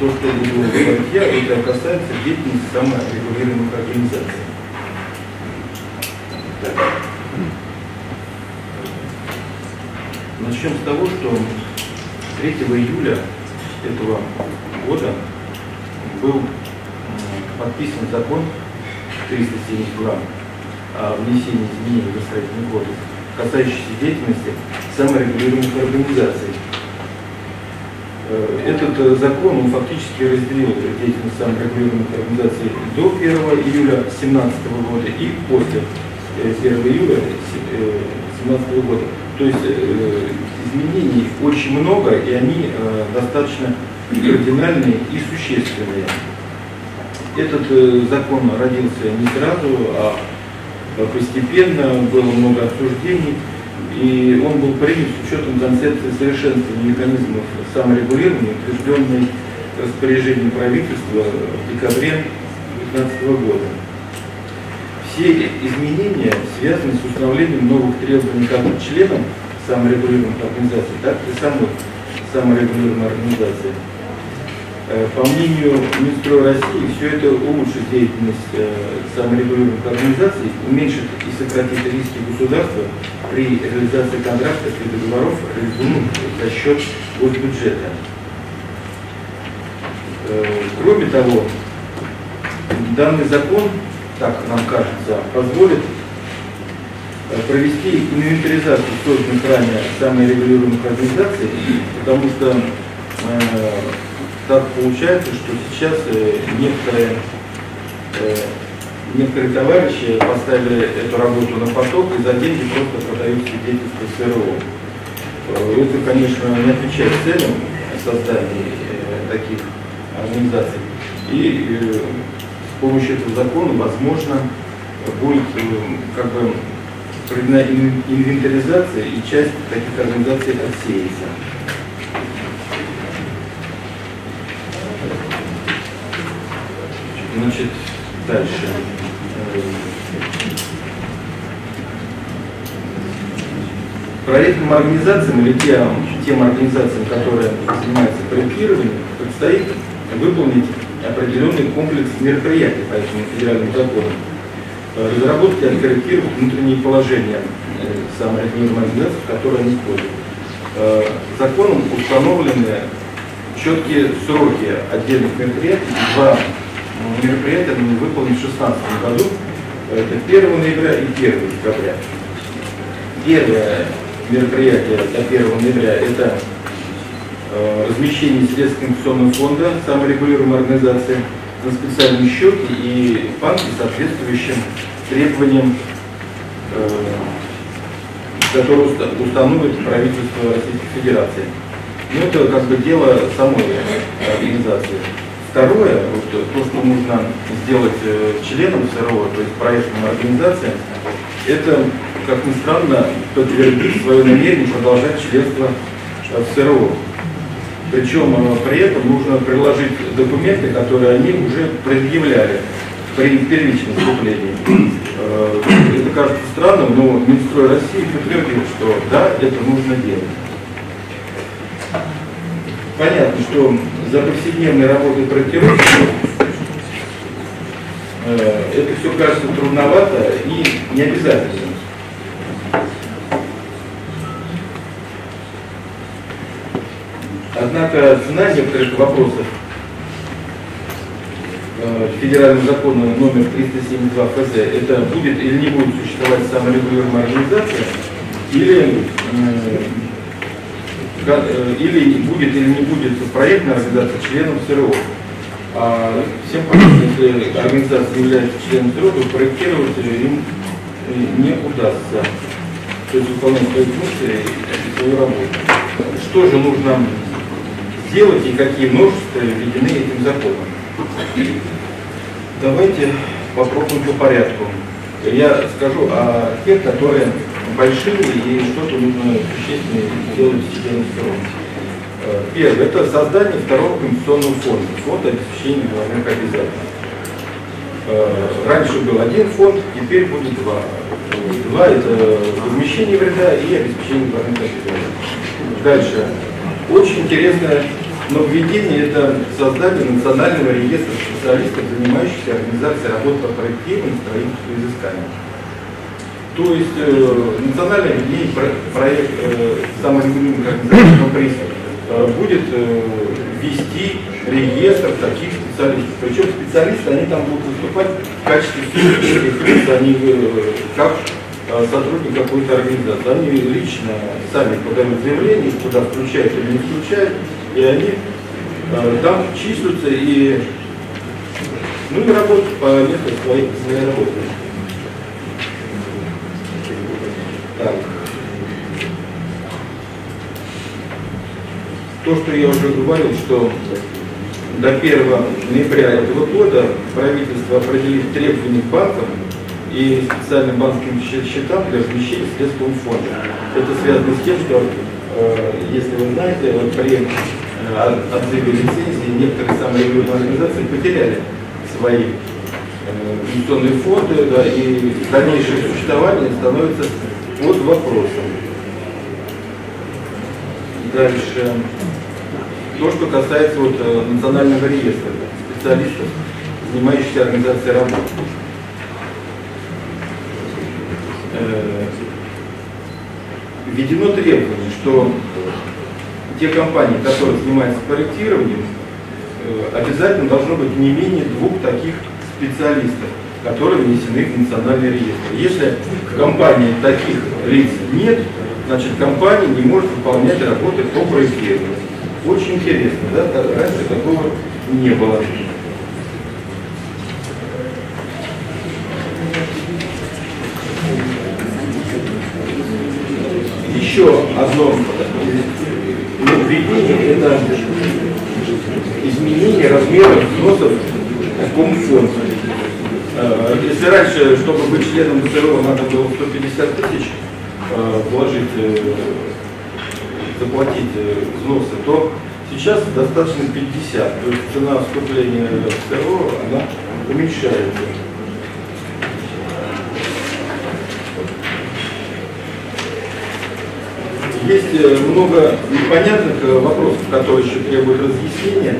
то, что я говорю я, это касается деятельности саморегулируемых организаций. Начнем с того, что 3 июля этого года был подписан закон 372 о внесении изменений в строительный кодекс, касающийся деятельности саморегулируемых организаций. Э, этот э, закон он фактически разделил деятельность саморегулируемых организаций до 1 июля 2017 года и после 1 э, июля 2017 года. То есть изменений очень много, и они достаточно кардинальные и существенные. Этот закон родился не сразу, а постепенно, было много обсуждений, и он был принят с учетом концепции совершенствования механизмов саморегулирования, утвержденной распоряжением правительства в декабре 2015 года. Все изменения связаны с установлением новых требований как к членам саморегулируемых организаций, так и самой саморегулируемой организации. Э, по мнению Минстроя России, все это улучшит деятельность э, саморегулируемых организаций, уменьшит и сократит риски государства при реализации контрактов и договоров, реализуемых за счет госбюджета. Э, кроме того, данный закон, так нам кажется, позволит провести инвентаризацию созданных ранее саморегулируемых организаций, потому что так получается, что сейчас э, некоторые, э, некоторые товарищи поставили эту работу на поток и за деньги просто продают свидетельство СРО. Э, это, конечно, не отвечает целям создания таких организаций. И с помощью этого закона, возможно, будет как бы проведена инвентаризация и часть таких организаций отсеется. Значит, дальше. Проектным организациям или тем, тем организациям, которые занимаются проектированием, предстоит выполнить определенный комплекс мероприятий по этому федеральному закону. Разработать и откорректировать внутренние положения э, саморегулируемых организаций, в которые они входят. Э, законом установлены четкие сроки отдельных мероприятий, два мероприятия мы выполним в 2016 году. Это 1 ноября и 1 декабря. Первое мероприятие до 1 ноября – это э, размещение средств инвестиционного фонда саморегулируемой организации на специальные счеты и банки, соответствующим требованиям, э, которые установит правительство Российской Федерации. Ну, это как бы дело самой организации. Второе, вот, то, что нужно сделать э, членам СРО, то есть проектным организациям, это, как ни странно, подтвердить свое намерение продолжать членство в СРО. Причем э, при этом нужно приложить документы, которые они уже предъявляли при первичном вступлении. Э, это кажется странным, но Минстрой России подтвердил, что да, это нужно делать. Понятно, что за повседневной работой проектировщика э, это все кажется трудновато и не обязательно. Однако цена некоторых вопросов э, федерального закона номер 372 ФЗ, это будет или не будет существовать саморегулируемая организация, или Э, или будет или не будет проектная организация членом СРО. А всем понятно, если организация является членом СРО, то проектировать им не удастся. То есть выполнять свои функции и свою работу. Что же нужно сделать и какие множества введены этим законом? Давайте попробуем по порядку. Я скажу о тех, которые большие и что-то нужно существенно сделать в сторон. Э, первое – это создание второго компенсационного фонда, фонд обеспечения головных обязательств. Э, раньше был один фонд, теперь будет два. Два – это возмещение вреда и обеспечение головных обязательств. Дальше. Очень интересная Но введение это создание национального реестра специалистов, занимающихся организацией работы по проектированию строительству изысканий. То есть э, национальное объединение про, проект э, саморегулируемых организаций приз э, будет э, вести реестр таких специалистов. Причем специалисты, они там будут выступать в качестве физических лиц, они э, как э, сотрудник какой-то организации. Они лично сами подают заявление, куда включают или не включают, и они э, там числятся и ну и работают по месту своей, своей работы. Так. То, что я уже говорил, что до 1 ноября этого года правительство определит требования к банкам и специальным банковским счетам для размещения средств фонда. Это связано с тем, что, э, если вы знаете, вот при э, отзыве лицензии некоторые саморегулируемые организации потеряли свои э, инвестиционные фонды, да, и дальнейшее существование становится под вопросом. Дальше. То, что касается вот, э, национального реестра специалистов, занимающихся организацией работы. Э, введено требование, что те компании, которые занимаются проектированием, э, обязательно должно быть не менее двух таких специалистов которые внесены в национальный реестр. Если в компании таких лиц нет, значит компания не может выполнять работы по проектированию. Очень интересно, да? Раньше такого не было. Еще одно нововведение – это изменение размера взносов комфонд. Э, если раньше, чтобы быть членом ВЦРО, надо было 150 тысяч э, вложить, э, заплатить взносы, то сейчас достаточно 50. То есть цена вступления в ВЦРО, она уменьшается. Есть много непонятных вопросов, которые еще требуют разъяснения.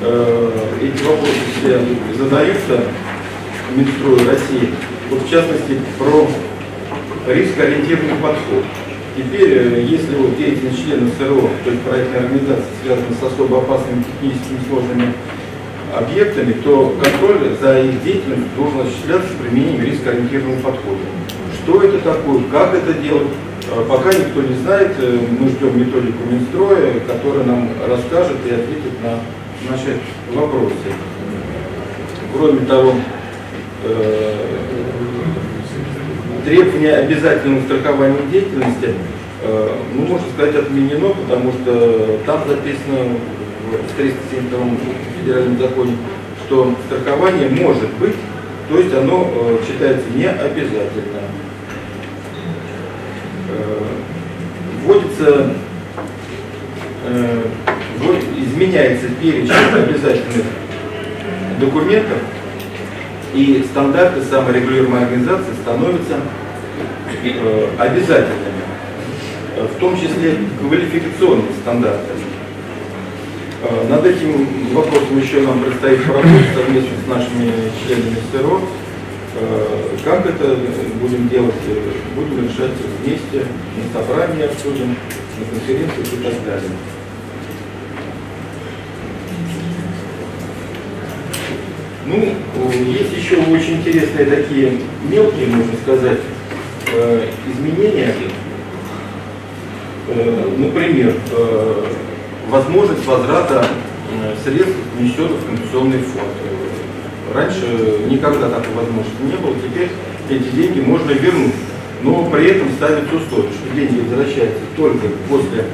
Эти вопросы все задаются Минстрою России, вот в частности про рискоориентированный подход. Теперь, э, если вот деятельность членов СРО, то есть проектная организация, связана с особо опасными техническими сложными объектами, то контроль за их деятельностью должен осуществляться с применением рискоориентированного подхода. Что это такое, как это делать, э, пока никто не знает. Э, мы ждем методику Минстроя, которая нам расскажет и ответит на наши вопросы. Кроме того, Э, требование обязательного страхования деятельности, э, ну, можно сказать, отменено, потому что там записано в 372 федеральном законе, что страхование может быть, то есть оно э, считается не обязательно. Вводится, изменяется перечень обязательных документов, и стандарты саморегулируемой организации становятся э, обязательными, в том числе квалификационные стандарты. Э, над этим вопросом еще нам предстоит поработать совместно с нашими членами СРО. Э, как это будем делать, будем решать вместе, на собрании обсудим, на конференциях и так далее. Ну, есть еще очень интересные такие мелкие, можно сказать, э, изменения. Э, например, э, возможность возврата средств, внесенных в компенсационный фонд. Раньше никогда такой возможности не было, теперь эти деньги можно вернуть. Но при этом ставится условие, что деньги возвращаются только после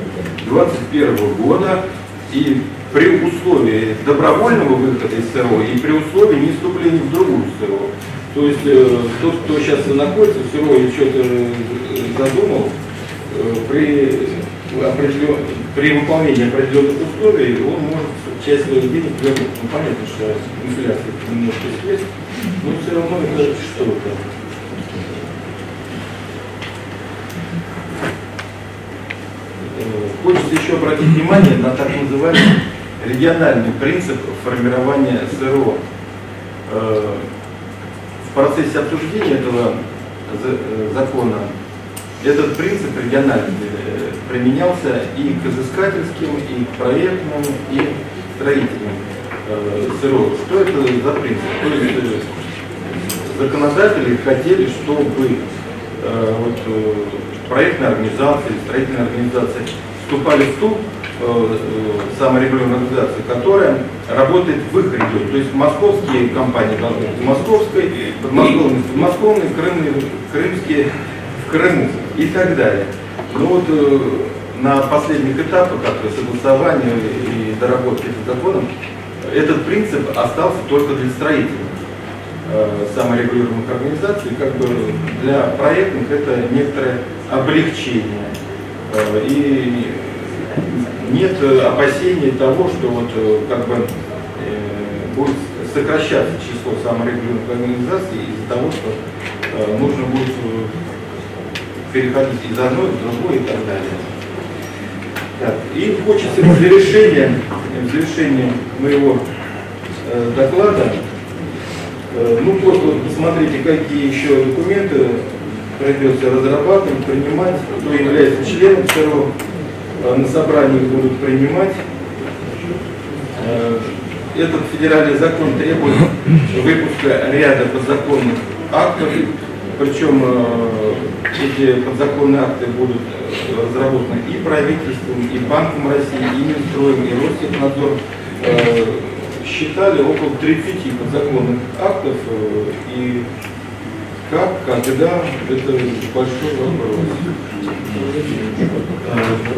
2021 года и при условии добровольного выхода из СРО и при условии не вступления в другую СРО. То есть э, тот, кто сейчас находится в СРО и что-то э, задумал, э, при, при выполнении определенных условий он может часть своих денег вернуть. Ну, понятно, что инфляция немножко съест, но все равно это что-то. Хочется еще обратить внимание на так называемый региональный принцип формирования СРО. Э, в процессе обсуждения этого закона этот принцип региональный применялся и к изыскательским, и к проектным, и к строительным СРО. Что это за принцип? То есть законодатели хотели, чтобы проектные организации, строительные организации вступали в ту э, саморегулируемую организацию, которая работает в их регионе. То есть московские компании должны быть в московской, подмосковные в подмосковной, крымные, крымские в Крыму и так далее. Но вот э, на последних этапах, как согласования и доработки этого закона, этот принцип остался только для строителей э, саморегулируемых организаций, как бы для проектных это некоторое облегчение. И нет опасений того, что вот э, как бы э, будет сокращаться число саморегулируемых организаций из-за того, что нужно будет переходить из одной в другой и так далее. Так, и хочется в завершение, в завершение моего доклада, ну просто посмотрите, какие еще документы придется разрабатывать, принимать, кто является членом э, на собрании будут принимать. Э, этот федеральный закон требует выпуска ряда подзаконных актов, причем э, эти подзаконные акты будут разработаны и правительством, и Банком России, и Минстроем, и Ростехнадзор. Считали около 30 подзаконных актов, и как, когда, это большой вопрос.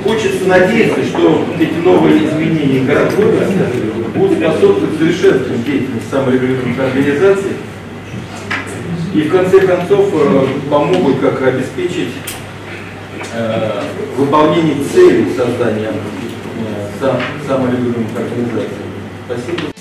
Хочется надеяться, что эти новые изменения городкода будут способствовать совершенствованию деятельности саморегулируемых организаций и в конце концов э, помогут как обеспечить э, выполнение целей создания э, саморегулируемых организаций. Спасибо.